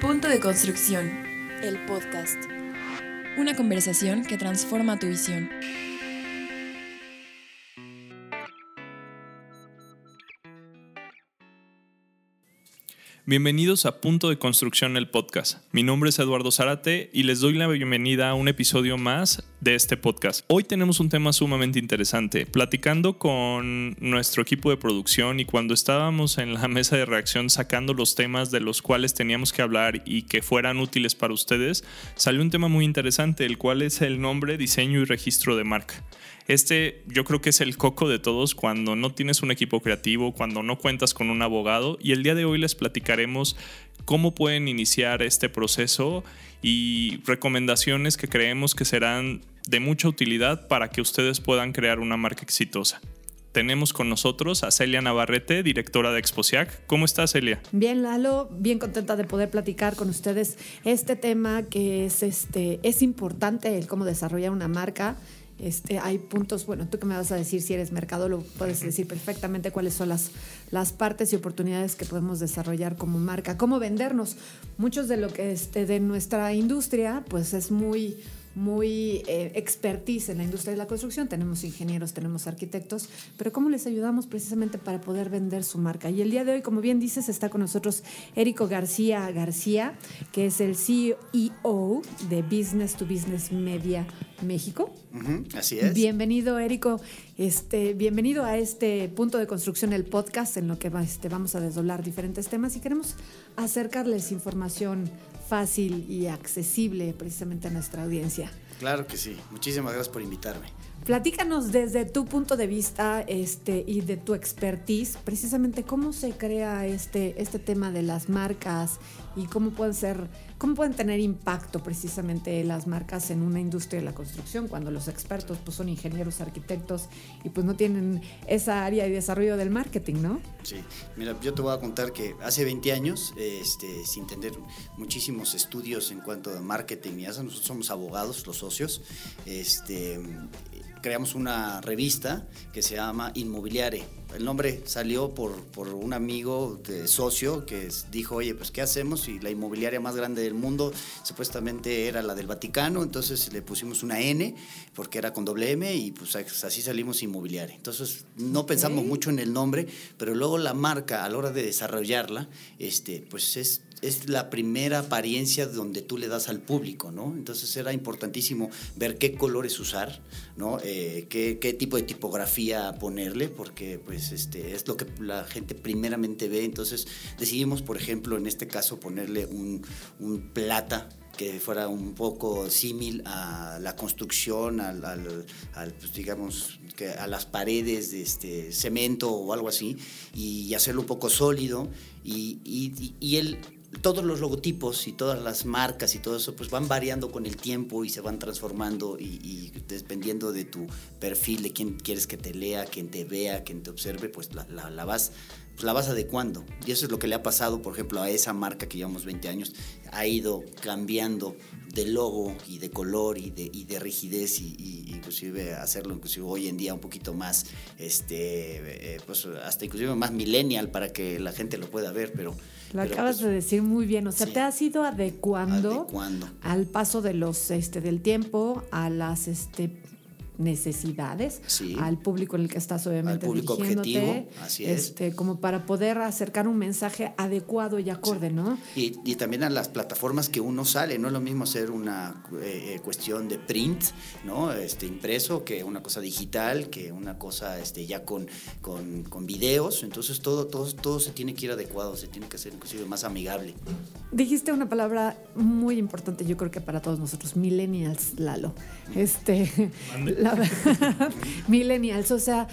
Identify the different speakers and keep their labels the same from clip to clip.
Speaker 1: Punto de construcción.
Speaker 2: El podcast.
Speaker 1: Una conversación que transforma tu visión.
Speaker 3: Bienvenidos a Punto de Construcción, el podcast. Mi nombre es Eduardo Zárate y les doy la bienvenida a un episodio más de este podcast. Hoy tenemos un tema sumamente interesante. Platicando con nuestro equipo de producción y cuando estábamos en la mesa de reacción sacando los temas de los cuales teníamos que hablar y que fueran útiles para ustedes, salió un tema muy interesante, el cual es el nombre, diseño y registro de marca. Este yo creo que es el coco de todos cuando no tienes un equipo creativo, cuando no cuentas con un abogado y el día de hoy les platicaremos cómo pueden iniciar este proceso y recomendaciones que creemos que serán de mucha utilidad para que ustedes puedan crear una marca exitosa. Tenemos con nosotros a Celia Navarrete, directora de Exposiac. ¿Cómo estás, Celia?
Speaker 4: Bien, Lalo, bien contenta de poder platicar con ustedes este tema que es, este, es importante, el cómo desarrollar una marca este, hay puntos, bueno, tú que me vas a decir si eres mercado, lo puedes decir perfectamente cuáles son las, las partes y oportunidades que podemos desarrollar como marca, cómo vendernos. Muchos de lo que este, de nuestra industria, pues es muy, muy eh, expertise en la industria de la construcción, tenemos ingenieros, tenemos arquitectos, pero ¿cómo les ayudamos precisamente para poder vender su marca? Y el día de hoy, como bien dices, está con nosotros Érico García García, que es el CEO de Business to Business Media México.
Speaker 5: así es.
Speaker 4: Bienvenido, Érico. Este, bienvenido a este punto de construcción, el podcast, en lo que este, vamos a desdoblar diferentes temas y queremos acercarles información fácil y accesible precisamente a nuestra audiencia.
Speaker 5: Claro que sí. Muchísimas gracias por invitarme.
Speaker 4: Platícanos desde tu punto de vista este, y de tu expertise, precisamente cómo se crea este, este tema de las marcas y cómo pueden ser ¿Cómo pueden tener impacto precisamente las marcas en una industria de la construcción cuando los expertos pues, son ingenieros, arquitectos y pues no tienen esa área de desarrollo del marketing, ¿no?
Speaker 5: Sí, mira, yo te voy a contar que hace 20 años, este, sin tener muchísimos estudios en cuanto a marketing y eso, nosotros somos abogados, los socios, este, creamos una revista que se llama Inmobiliare. El nombre salió por, por un amigo de socio que dijo, oye, pues ¿qué hacemos? Y la inmobiliaria más grande del mundo supuestamente era la del Vaticano, entonces le pusimos una N porque era con doble M y pues así salimos Inmobiliare. Entonces no pensamos mucho en el nombre, pero luego la marca a la hora de desarrollarla, este, pues es es la primera apariencia donde tú le das al público, ¿no? Entonces era importantísimo ver qué colores usar, ¿no? Eh, qué, tipo de tipografía ponerle, porque pues este, es lo que la gente primeramente ve. Entonces decidimos, por ejemplo, en este caso ponerle un, plata que fuera un poco símil a la construcción, al, pues, digamos, que a las paredes de este cemento o algo así, y hacerlo un poco sólido. Y, y, y él todos los logotipos y todas las marcas y todo eso pues van variando con el tiempo y se van transformando y, dependiendo de tu perfil, de quién quieres que te lea, quién te vea, quién te observe, pues la, la, vas pues la vas adecuando. Y eso es lo que le ha pasado, por ejemplo, a esa marca que llevamos 20 años. Ha ido cambiando de logo y de color y de, y de rigidez y, inclusive hacerlo inclusive hoy en día un poquito más, este, eh, pues hasta inclusive más millennial para que la gente lo pueda ver, pero
Speaker 4: lo acabas
Speaker 5: pues,
Speaker 4: de decir muy bien, o sea, te has ido adecuando, al paso de los este del tiempo, a las este necesidades al público en el que estás obviamente al público objetivo, así es. Este, como para poder acercar un mensaje adecuado y acorde, ¿no?
Speaker 5: Y, y, también a las plataformas que uno sale, no es lo mismo hacer una eh, eh, cuestión de print, ¿no? Este, impreso, que una cosa digital, que una cosa este, ya con, con, con videos, entonces todo, todo, todo se tiene que ir adecuado, se tiene que hacer inclusive más amigable.
Speaker 4: Dijiste una palabra muy importante, yo creo que para todos nosotros, millennials, Lalo. Este, millennials, o sea,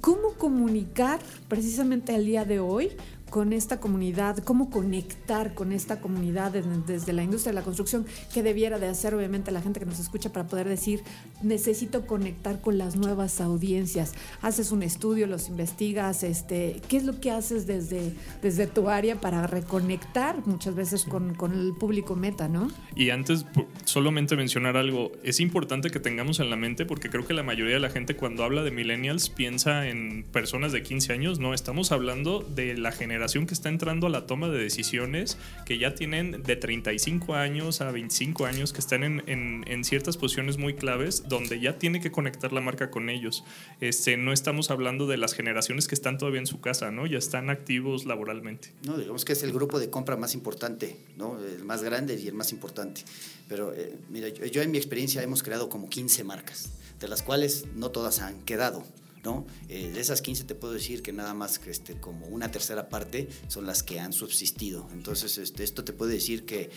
Speaker 4: ¿cómo comunicar precisamente al día de hoy con esta comunidad, cómo conectar con esta comunidad desde la industria de la construcción, que debiera de hacer obviamente la gente que nos escucha para poder decir, necesito conectar con las nuevas audiencias. Haces un estudio, los investigas, este, ¿qué es lo que haces desde, desde tu área para reconectar muchas veces con, con el público meta, ¿no?
Speaker 3: Y antes, solamente mencionar algo, es importante que tengamos en la mente, porque creo que la mayoría de la gente cuando habla de millennials piensa en personas de 15 años, no, estamos hablando de la generación que está entrando a la toma de decisiones, que ya tienen de 35 años a 25 años, que están en, en, ciertas posiciones muy claves, donde ya tiene que conectar la marca con ellos. Este, no estamos hablando de las generaciones que están todavía en su casa, ¿no? Ya están activos laboralmente.
Speaker 5: No, digamos que es el grupo de compra más importante, ¿no? El más grande y el más importante. Pero eh, mira, yo en mi experiencia hemos creado como 15 marcas, de las cuales no todas han quedado. ¿No? Eh, de esas 15 te puedo decir que nada más que este, como una tercera parte son las que han subsistido. Entonces, este, esto te puede decir que,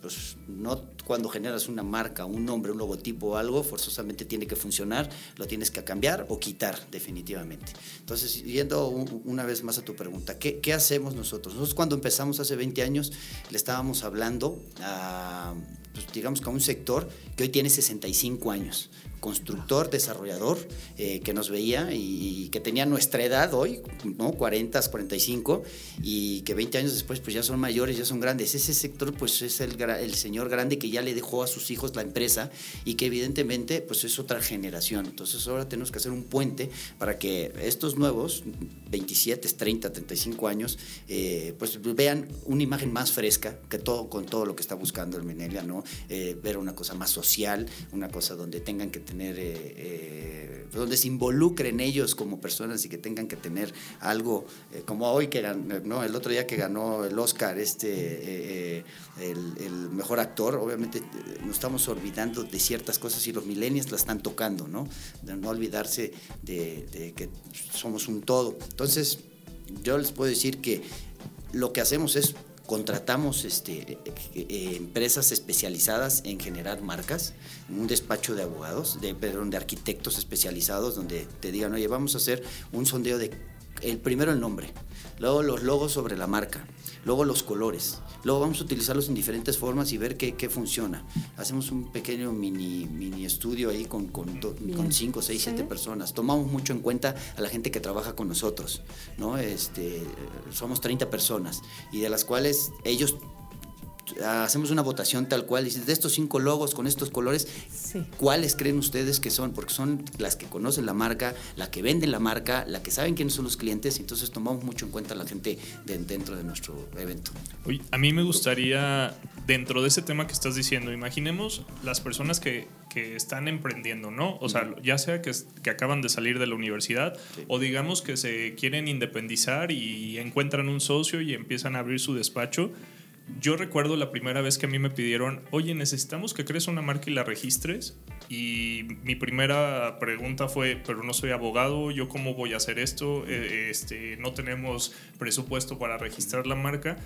Speaker 5: pues, no cuando generas una marca, un nombre, un logotipo o algo, forzosamente tiene que funcionar, lo tienes que cambiar o quitar definitivamente. Entonces, yendo un, una vez más a tu pregunta, ¿qué, ¿qué, hacemos nosotros? Nosotros cuando empezamos hace 20 años le estábamos hablando a, pues, digamos, a un sector que hoy tiene 65 años constructor, desarrollador, eh, que nos veía y, y, que tenía nuestra edad hoy, ¿no? 40, 45, y que 20 años después pues ya son mayores, ya son grandes. Ese sector pues es el, el señor grande que ya le dejó a sus hijos la empresa y que evidentemente pues es otra generación. Entonces ahora tenemos que hacer un puente para que estos nuevos, 27, 30, 35 años, eh, pues vean una imagen más fresca que todo con todo lo que está buscando el Menelia, ¿no? Eh, ver una cosa más social, una cosa donde tengan que tener, eh, eh, donde se involucren ellos como personas y que tengan que tener algo, como hoy que ganó, ¿no? el otro día que ganó el Oscar, este, el, mejor actor, obviamente nos estamos olvidando de ciertas cosas y los millennials la están tocando, ¿no? De no olvidarse de que somos un todo. Entonces, yo les puedo decir que lo que hacemos es contratamos este, eh, empresas especializadas en generar marcas, un despacho de abogados, de, perdón, de arquitectos especializados, donde te digan, oye, vamos a hacer un sondeo de, el primero el nombre, luego los logos sobre la marca, luego los colores, luego vamos a utilizarlos en diferentes formas y ver qué, qué funciona. Hacemos un pequeño mini, mini estudio ahí con, con, con cinco, seis, ¿Sí? siete personas. Tomamos mucho en cuenta a la gente que trabaja con nosotros, ¿no? Este, somos 30 personas y de las cuales ellos hacemos una votación tal cual, dice, de estos cinco logos con estos colores, sí. ¿cuáles creen ustedes que son? Porque son las que conocen la marca, la que venden la marca, la que saben quiénes son los clientes, entonces tomamos mucho en cuenta a la gente de, dentro de nuestro evento.
Speaker 3: Oye, a mí me gustaría, dentro de ese tema que estás diciendo, imaginemos las personas que, que están emprendiendo, ¿no? O sea, ya sea que, que acaban de salir de la universidad sí. o digamos que se quieren independizar y encuentran un socio y empiezan a abrir su despacho yo recuerdo la primera vez que a mí me pidieron, oye, necesitamos que crees una marca y la registres. Y mi primera pregunta fue, pero no soy abogado, ¿yo cómo voy a hacer esto? Este, no tenemos presupuesto para registrar la marca.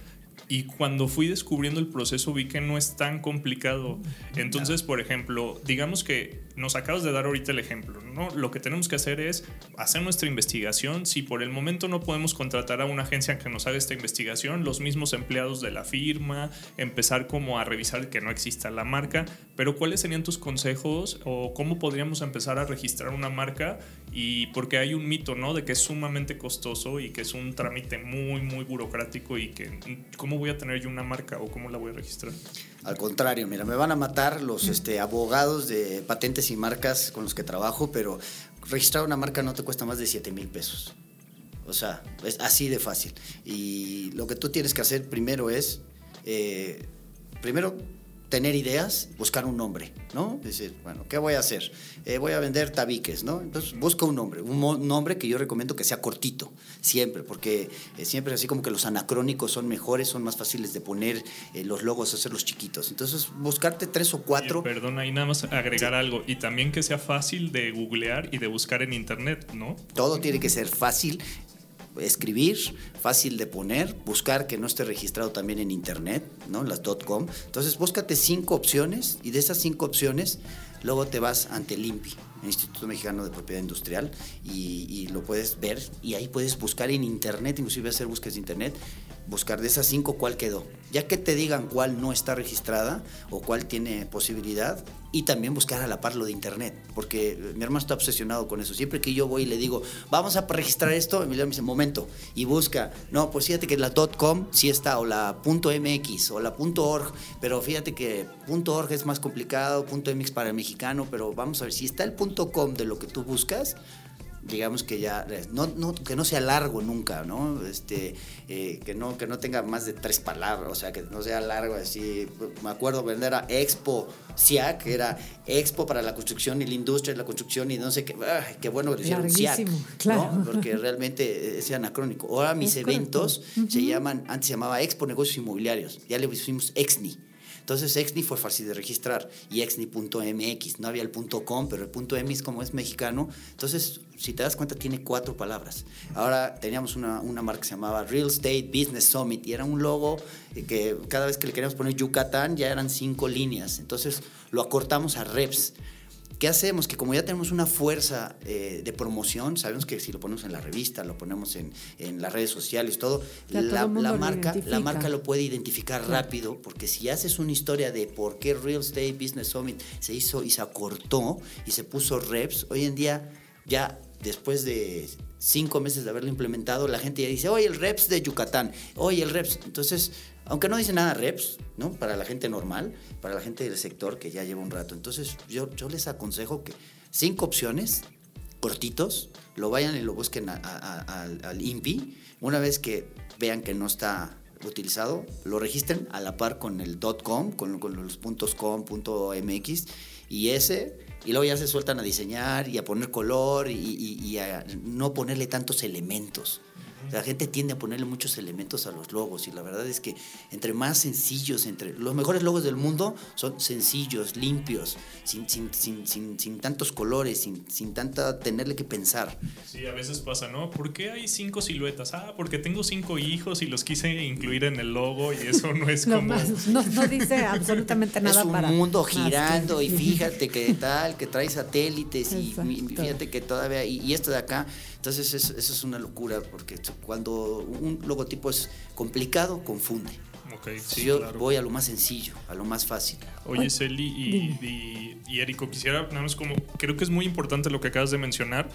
Speaker 3: Y cuando fui descubriendo el proceso vi que no es tan complicado. Entonces, por ejemplo, digamos que nos acabas de dar ahorita el ejemplo, ¿no? Lo que tenemos que hacer es hacer nuestra investigación. Si por el momento no podemos contratar a una agencia que nos haga esta investigación, los mismos empleados de la firma, empezar como a revisar que no exista la marca. Pero ¿cuáles serían tus consejos o cómo podríamos empezar a registrar una marca? Y porque hay un mito, ¿no? De que es sumamente costoso y que es un trámite muy, muy burocrático y que ¿cómo voy a tener yo una marca o cómo la voy a registrar?
Speaker 5: Al contrario, mira, me van a matar los este, abogados de patentes y marcas con los que trabajo, pero registrar una marca no te cuesta más de 7 mil pesos. O sea, es así de fácil. Y lo que tú tienes que hacer primero es, eh, primero tener ideas, buscar un nombre, ¿no? Decir, bueno, ¿qué voy a hacer? Eh, voy a vender tabiques, ¿no? Entonces busca un nombre, un nombre que yo recomiendo que sea cortito, siempre, porque eh, siempre así como que los anacrónicos son mejores, son más fáciles de poner eh, los logos, hacerlos chiquitos. Entonces buscarte tres o cuatro.
Speaker 3: Oye, perdona, y nada más agregar sí. algo, y también que sea fácil de googlear y de buscar en internet, ¿no?
Speaker 5: Todo tiene que ser fácil, escribir, fácil de poner, buscar que no esté registrado también en internet, ¿no? Las .com. Entonces, búscate cinco opciones y de esas cinco opciones luego te vas ante el Instituto Mexicano de Propiedad Industrial, y, y, lo puedes ver y ahí puedes buscar en internet, inclusive hacer búsquedas de internet, buscar de esas cinco cuál quedó. Ya que te digan cuál no está registrada o cuál tiene posibilidad, y también buscar a la par lo de internet, porque mi hermano está obsesionado con eso. Siempre que yo voy y le digo, vamos a registrar esto, Emiliano me dice, momento, y busca, no, pues fíjate que la .com sí está, o la .mx, o la .org, pero fíjate que .org es más complicado, .mx para el mexicano, pero vamos a ver, si está el .com de lo que tú buscas, digamos que ya, no, no, que no sea largo nunca, ¿no? Este, eh, que no, que no tenga más de tres palabras, o sea, que no sea largo así. Me acuerdo vender a Expo SIAC, era Expo para la construcción y la industria de la construcción y no sé qué, ay, qué bueno que le hicieron SIAC,
Speaker 4: claro.
Speaker 5: Porque realmente es anacrónico. Ahora mis eventos se llaman, antes se llamaba Expo Negocios Inmobiliarios, ya le pusimos EXNI. Entonces Exni fue fácil de registrar y exni.mx, no había el .com, pero el .mx como es mexicano, entonces si te das cuenta tiene cuatro palabras. Ahora teníamos una, una marca que se llamaba Real Estate Business Summit y era un logo que cada vez que le queríamos poner Yucatán ya eran cinco líneas, entonces lo acortamos a reps. ¿Qué hacemos? Que como ya tenemos una fuerza eh, de promoción, sabemos que si lo ponemos en la revista, lo ponemos en, en las redes sociales, todo, la, la, marca, la marca lo puede identificar rápido, porque si haces una historia de por qué Real Estate Business Summit se hizo y se acortó y se puso reps, hoy en día ya después de cinco meses de haberlo implementado, la gente ya dice, oye, el reps de Yucatán, oye, el reps. Entonces, aunque no dice nada reps, ¿no? Para la gente normal, para la gente del sector que ya lleva un rato. Entonces, yo, yo les aconsejo que cinco opciones, cortitos, lo vayan y lo busquen al INPI. Una vez que vean que no está utilizado, lo registren a la par con el .com, con, con los puntos .com, .mx y ese, y luego ya se sueltan a diseñar y a poner color y, y, a no ponerle tantos elementos. La gente tiende a ponerle muchos elementos a los logos y la verdad es que entre más sencillos, entre los mejores logos del mundo son sencillos, limpios, sin, sin, sin, sin, sin tantos colores, sin, sin tanta tenerle que pensar.
Speaker 3: Sí, a veces pasa, ¿no? ¿Por qué hay cinco siluetas? Ah, porque tengo cinco hijos y los quise incluir en el logo y eso no es como...
Speaker 4: Más, no, no, dice absolutamente nada
Speaker 5: es un
Speaker 4: para...
Speaker 5: mundo girando que... y fíjate que tal, que trae satélites y, y fíjate que todavía... Y, y esto de acá entonces eso, eso, es una locura porque cuando un logotipo es complicado, confunde.
Speaker 3: Okay, sí,
Speaker 5: yo
Speaker 3: claro.
Speaker 5: voy a lo más sencillo, a lo más fácil.
Speaker 3: Oye, Celi y, y, y Érico, quisiera, nada más como, creo que es muy importante lo que acabas de mencionar.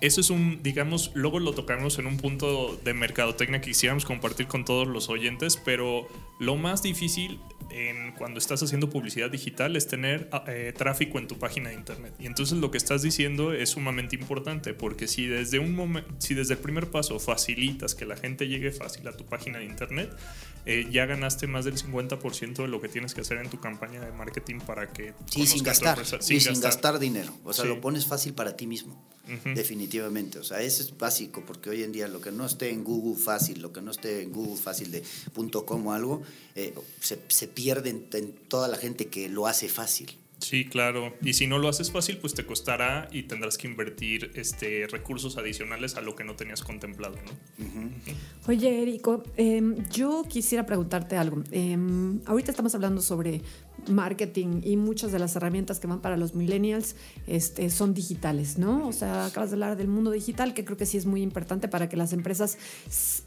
Speaker 3: Eso es un, digamos, luego lo tocamos en un punto de mercadotecnia que quisiéramos compartir con todos los oyentes, pero lo más difícil en cuando estás haciendo publicidad digital es tener eh, tráfico en tu página de internet. Y entonces lo que estás diciendo es sumamente importante porque si desde un si desde el primer paso facilitas que la gente llegue fácil a tu página de internet, eh, ya ganaste más del 50% de lo que tienes que hacer en tu campaña de marketing para que
Speaker 5: sí, sin gastar, sin, sin gastar. gastar dinero. O sea, sí. lo pones fácil para ti mismo. Uh -huh. Definitivamente. O sea, eso es básico porque hoy en día lo que no esté en Google fácil, lo que no esté en Google fácil de .com o algo, eh, se, se pierde en, en toda la gente que lo hace fácil.
Speaker 3: Sí, claro. Y si no lo haces fácil, pues te costará y tendrás que invertir este, recursos adicionales a lo que no tenías contemplado, ¿no?
Speaker 4: Uh -huh. Oye, Erico, eh, yo quisiera preguntarte algo. Eh, ahorita estamos hablando sobre marketing y muchas de las herramientas que van para los millennials este, son digitales, ¿no? O sea, acabas de hablar del mundo digital, que creo que sí es muy importante para que las empresas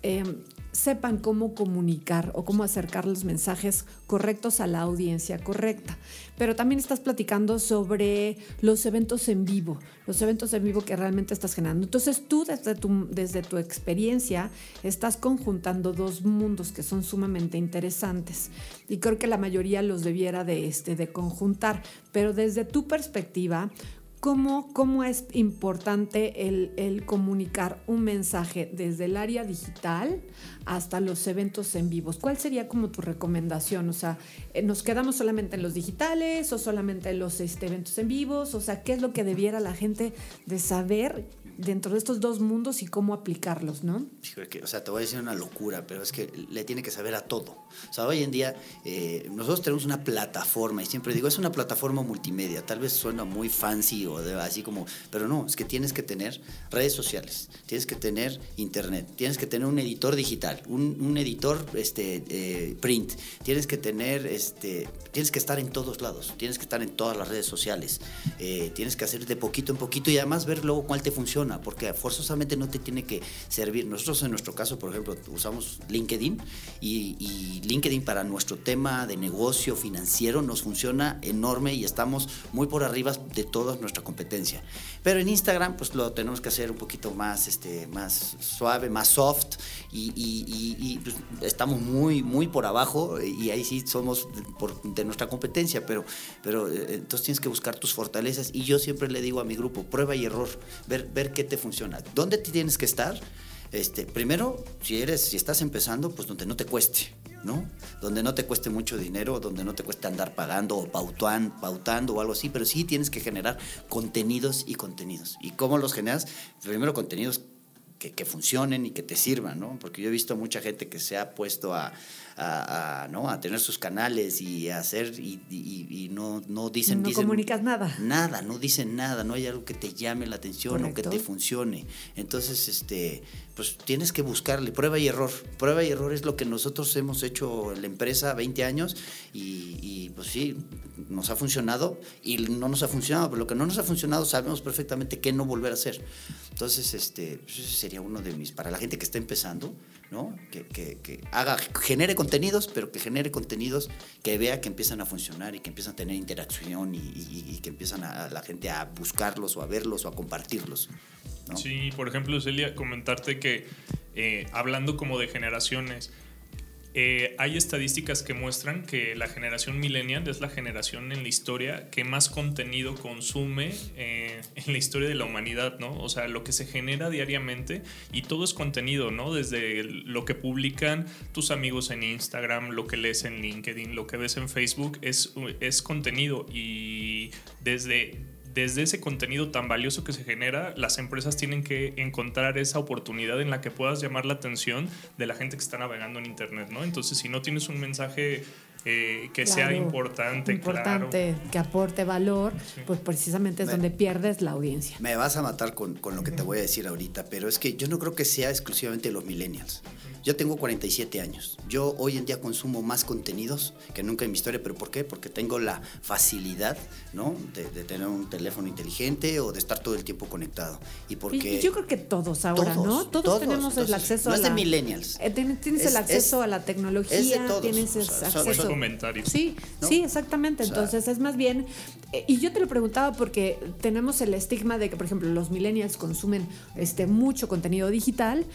Speaker 4: eh, sepan cómo comunicar o cómo acercar los mensajes correctos a la audiencia correcta. Pero también estás platicando sobre los eventos en vivo, los eventos en vivo que realmente estás generando. Entonces tú desde tu, desde tu experiencia estás conjuntando dos mundos que son sumamente interesantes y creo que la mayoría los debiera de, este, de conjuntar, pero desde tu perspectiva, ¿cómo, cómo es importante el, comunicar un mensaje desde el área digital hasta los eventos en vivos? ¿Cuál sería como tu recomendación? O sea, ¿nos quedamos solamente en los digitales o solamente en los este, eventos en vivos? O sea, ¿qué es lo que debiera la gente de saber dentro de estos dos mundos y cómo aplicarlos, ¿no?
Speaker 5: O sea, te voy a decir una locura, pero es que le tiene que saber a todo. O sea, hoy en día eh, nosotros tenemos una plataforma y siempre digo, es una plataforma multimedia. Tal vez suena muy fancy o de, así como, pero no, es que tienes que tener redes sociales, tienes que tener internet, tienes que tener un editor digital, un, un editor este, eh, print, tienes que tener, este, tienes que estar en todos lados, tienes que estar en todas las redes sociales, eh, tienes que hacer de poquito en poquito y además ver luego cuál te funciona porque forzosamente no te tiene que servir. Nosotros en nuestro caso, por ejemplo, usamos LinkedIn y, y, LinkedIn para nuestro tema de negocio financiero nos funciona enorme y estamos muy por arriba de toda nuestra competencia. Pero en Instagram, pues lo tenemos que hacer un poquito más, este, más suave, más soft y, y, y pues, estamos muy, muy por abajo y ahí sí somos por, de nuestra competencia, pero, pero entonces tienes que buscar tus fortalezas y yo siempre le digo a mi grupo, prueba y error, ver, ver qué te funciona. ¿Dónde tienes que estar? Este, primero, si eres, si estás empezando, pues donde no te cueste, ¿no? Donde no te cueste mucho dinero, donde no te cueste andar pagando o pautando o algo así, pero sí tienes que generar contenidos y contenidos. ¿Y cómo los generas? Primero contenidos que, que funcionen y que te sirvan, ¿no? Porque yo he visto mucha gente que se ha puesto a, a, a, ¿no? a tener sus canales y a hacer y, y, y no, no dicen...
Speaker 4: No
Speaker 5: dicen,
Speaker 4: comunicas nada.
Speaker 5: Nada, no dicen nada, no hay algo que te llame la atención
Speaker 4: Correcto.
Speaker 5: o que te funcione. Entonces, este, pues tienes que buscarle prueba y error. Prueba y error es lo que nosotros hemos hecho en la empresa 20 años y, y, pues sí, nos ha funcionado y no nos ha funcionado, pero lo que no nos ha funcionado sabemos perfectamente qué no volver a hacer. Entonces, este, pues ese sería uno de mis, para la gente que está empezando, ¿no? Que, que, haga, genere contenidos, pero que genere contenidos que vea que empiezan a funcionar y que empiezan a tener interacción y, que empiezan a, a, la gente a buscarlos o a verlos o a compartirlos. ¿no?
Speaker 3: Sí, por ejemplo, Celia, comentarte que eh, hablando como de generaciones, eh, hay estadísticas que muestran que la generación millennial es la generación en la historia que más contenido consume eh, en la historia de la humanidad, ¿no? O sea, lo que se genera diariamente y todo es contenido, ¿no? Desde lo que publican tus amigos en Instagram, lo que lees en LinkedIn, lo que ves en Facebook, es, es contenido y desde desde ese contenido tan valioso que se genera, las empresas tienen que encontrar esa oportunidad en la que puedas llamar la atención de la gente que está navegando en Internet, ¿no? Entonces, si no tienes un mensaje eh, que
Speaker 4: Claro,
Speaker 3: sea importante,
Speaker 4: importante,
Speaker 3: claro.
Speaker 4: que aporte valor,
Speaker 3: Sí.
Speaker 4: pues precisamente es
Speaker 5: Me-
Speaker 4: donde pierdes la audiencia.
Speaker 5: Me vas a matar con, con lo que te voy a decir ahorita, pero es que yo no creo que sea exclusivamente los millennials. Yo tengo 47 años. Yo hoy en día consumo más contenidos que nunca en mi historia, pero ¿por qué? Porque tengo la facilidad, ¿no? De, de tener un teléfono inteligente o de estar todo el tiempo conectado. Y porque
Speaker 4: Y yo creo que todos ahora,
Speaker 5: Todos,
Speaker 4: ¿no? Todos,
Speaker 5: todos.
Speaker 4: tenemos el acceso
Speaker 5: no
Speaker 4: a
Speaker 5: es de
Speaker 4: la...
Speaker 5: millennials.
Speaker 4: Eh, tienes tienes
Speaker 5: Es-
Speaker 4: el acceso
Speaker 5: es-
Speaker 4: a la tecnología,
Speaker 5: es de todos.
Speaker 4: tienes
Speaker 5: O sea, son-
Speaker 3: Son
Speaker 4: acceso.
Speaker 3: comentarios.
Speaker 4: Sí,
Speaker 5: ¿no?
Speaker 4: sí, exactamente.
Speaker 5: O sea-
Speaker 4: Entonces es más bien, eh, y yo te lo preguntaba porque tenemos el estigma de que, por ejemplo, los millennials consumen este mucho contenido digital,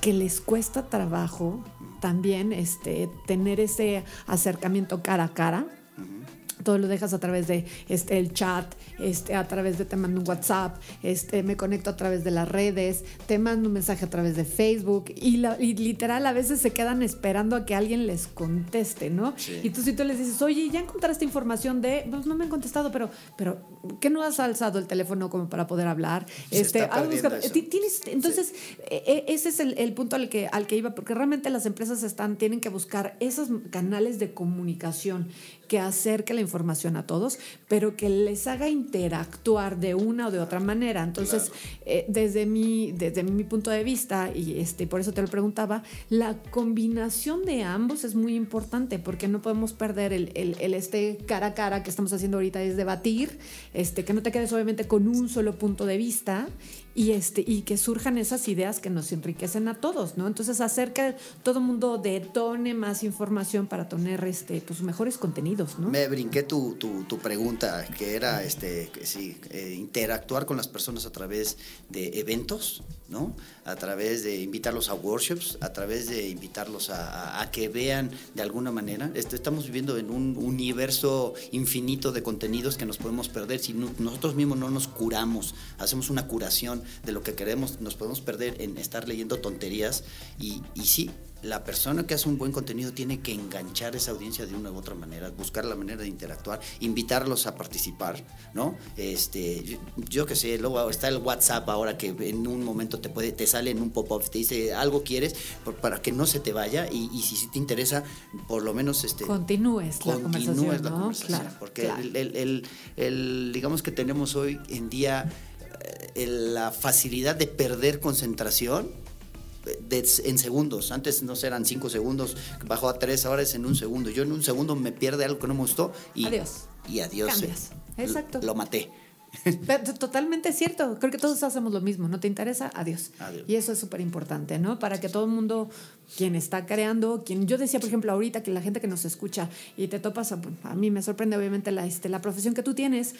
Speaker 4: que les cuesta trabajo también este tener ese acercamiento cara a cara. Todo lo dejas a través de este el chat, este a través de te mando un WhatsApp, este me conecto a través de las redes, te mando un mensaje a través de Facebook y, la- y literal a veces se quedan esperando a que alguien les conteste, ¿no?
Speaker 5: Sí.
Speaker 4: Y tú si tú les dices, oye, ya encontraste información de, pues no me han contestado, pero, pero ¿qué no has alzado el teléfono como para poder hablar?
Speaker 5: Se está
Speaker 4: tienes, entonces eh, eh, ese es el, el punto al que al que iba, porque realmente las empresas están tienen que buscar esos canales de comunicación que acerque la información a todos, pero que les haga interactuar de una o de otra manera. Entonces, eh, desde, mi, desde mi punto de vista, y este, por eso te lo preguntaba, la combinación de ambos es muy importante, porque no podemos perder el, el- el este cara a cara que estamos haciendo ahorita, es debatir, este, que no te quedes obviamente con un solo punto de vista y, este, y que surjan esas ideas que nos enriquecen a todos, ¿no? Entonces, hacer que todo mundo detone más información para tener este, pues, mejores contenidos, ¿no?
Speaker 5: Me brinqué tu, tu, tu pregunta, que era este, sí, eh, interactuar con las personas a través de eventos, ¿no? A través de invitarlos a workshops, a través de invitarlos a, que vean de alguna manera. Este, estamos viviendo en un universo infinito de contenidos que nos podemos perder si no- nosotros mismos no nos curamos, hacemos una curación de lo que queremos, nos podemos perder en estar leyendo tonterías y, y sí, la persona que hace un buen contenido tiene que enganchar esa audiencia de una u otra manera, buscar la manera de interactuar, invitarlos a participar, ¿no? Este, yo, yo que sé, luego está el WhatsApp ahora que en un momento te puede, te sale en un pop-up, te dice algo quieres por- para que no se te vaya y, y si, te interesa, por lo menos este,
Speaker 4: Continúes la conversación,
Speaker 5: continúes la
Speaker 4: ¿no?
Speaker 5: conversación,
Speaker 4: Claro,
Speaker 5: porque
Speaker 4: claro.
Speaker 5: El, el- el- el- digamos que tenemos hoy en día la facilidad de perder concentración eh, de- en segundos. Antes no eran cinco segundos, bajó a tres, ahora es en un segundo. Yo en un segundo me pierde algo que no me gustó y
Speaker 4: Adiós.
Speaker 5: Y adiós.
Speaker 4: Cambias.
Speaker 5: eh,
Speaker 4: Exacto.
Speaker 5: Lo maté.
Speaker 4: Pero Totalmente cierto. Creo que todos hacemos lo mismo. ¿No te interesa? Adiós.
Speaker 5: Adiós.
Speaker 4: Y eso es súper importante, ¿no? Para que todo el mundo, quien está creando, quien yo decía, por ejemplo, ahorita que la gente que nos escucha y te topas, a mí me sorprende obviamente la, este, la profesión que tú tienes,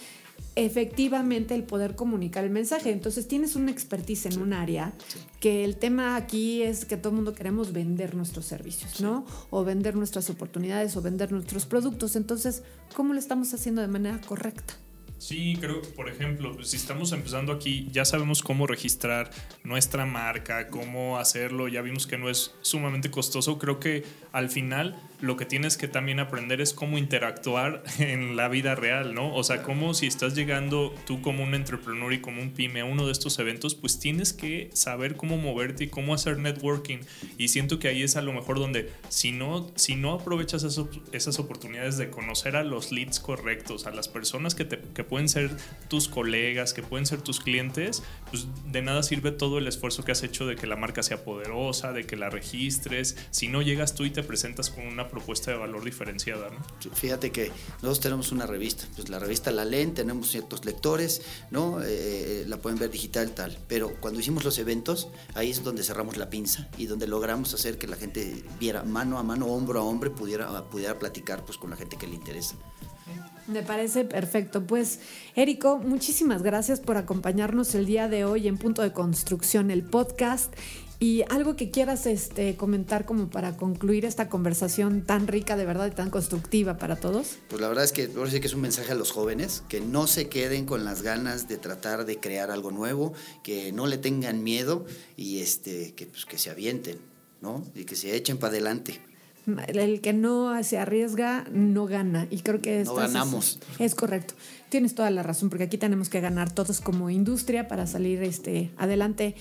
Speaker 4: efectivamente el poder comunicar el mensaje. Entonces tienes una expertise en un área que el tema aquí es que todo el mundo queremos vender nuestros servicios, ¿no? O vender nuestras oportunidades o vender nuestros productos. Entonces, ¿cómo lo estamos haciendo de manera correcta?
Speaker 3: Sí, creo, por ejemplo, si estamos empezando aquí, ya sabemos cómo registrar nuestra marca, cómo hacerlo, ya vimos que no es sumamente costoso. Creo que al final lo que tienes que también aprender es cómo interactuar en la vida real, ¿no? O sea, cómo si estás llegando tú como un entrepreneur y como un pyme a uno de estos eventos, pues tienes que saber cómo moverte y cómo hacer networking. Y siento que ahí es a lo mejor donde si no, si no aprovechas esas, esas oportunidades de conocer a los leads correctos, a las personas que, te, que pueden ser tus colegas, que pueden ser tus clientes, pues de nada sirve todo el esfuerzo que has hecho de que la marca sea poderosa, de que la registres. Si no llegas tú y te presentas con una propuesta de valor diferenciada. ¿no?
Speaker 5: Fíjate que nosotros tenemos una revista, pues la revista la leen, tenemos ciertos lectores, ¿no? Eh, eh, la pueden ver digital tal, pero cuando hicimos los eventos, ahí es donde cerramos la pinza y donde logramos hacer que la gente viera mano a mano, hombro a hombro, pudiera, pudiera platicar pues con la gente que le interesa.
Speaker 4: Me parece perfecto. Pues, Érico, muchísimas gracias por acompañarnos el día de hoy en Punto de Construcción, el podcast. Y algo que quieras este, comentar como para concluir esta conversación tan rica de verdad y tan constructiva para todos.
Speaker 5: Pues la verdad es que ahora sí que es un mensaje a los jóvenes, que no se queden con las ganas de tratar de crear algo nuevo, que no le tengan miedo y este, que, pues, que se avienten, ¿no? Y que se echen para adelante
Speaker 4: el que no se arriesga no gana. Y creo que
Speaker 5: no ganamos.
Speaker 4: Es, es, correcto. Tienes toda la razón, porque aquí tenemos que ganar todos como industria para salir este, adelante.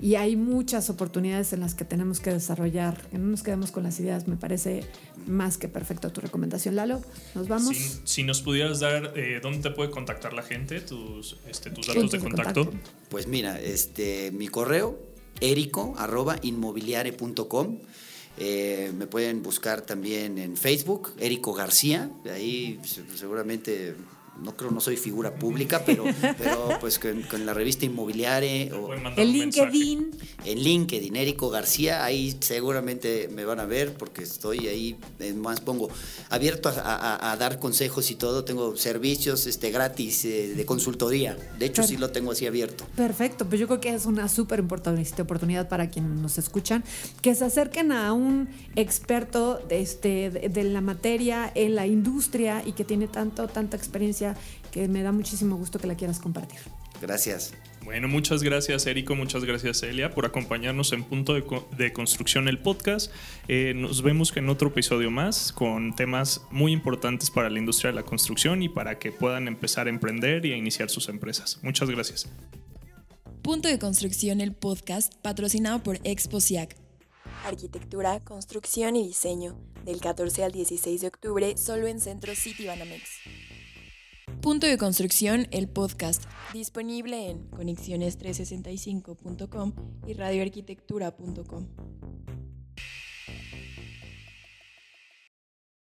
Speaker 4: Y hay muchas oportunidades en las que tenemos que desarrollar. Que no nos quedemos con las ideas. Me parece más que perfecto tu recomendación, Lalo. Nos vamos.
Speaker 3: Si, nos pudieras dar eh, dónde te puede contactar la gente, tus, este, tus datos de contacto?
Speaker 5: Pues mira, este, mi correo, erico arroba inmobiliare.com. Eh, me pueden buscar también en Facebook, Érico García, ahí seguramente no creo, no soy figura pública, pero, pero pues con, la revista Inmobiliare o
Speaker 4: el LinkedIn.
Speaker 5: En LinkedIn, Érico García, ahí seguramente me van a ver porque estoy ahí, más pongo, abierto a, dar consejos y todo, tengo servicios este, gratis eh, de consultoría, de hecho sí lo tengo así abierto.
Speaker 4: Perfecto, pues yo creo que es una súper importante oportunidad para quienes nos escuchan, que se acerquen a un experto de, este, de la materia, en la industria y que tiene tanto, tanta experiencia que me da muchísimo gusto que la quieras compartir.
Speaker 5: Gracias.
Speaker 3: Bueno, muchas gracias Érico, muchas gracias Elia por acompañarnos en Punto de, Construcción el podcast. Eh, nos vemos en otro episodio más con temas muy importantes para la industria de la construcción y para que puedan empezar a emprender y a iniciar sus empresas. Muchas gracias.
Speaker 1: Punto de Construcción el podcast patrocinado por Exposiac.
Speaker 2: Arquitectura, construcción y diseño del 14 al 16 de octubre solo en Centro City Banamex.
Speaker 1: Punto de Construcción, el podcast, disponible en conexiones365.com y radioarquitectura.com.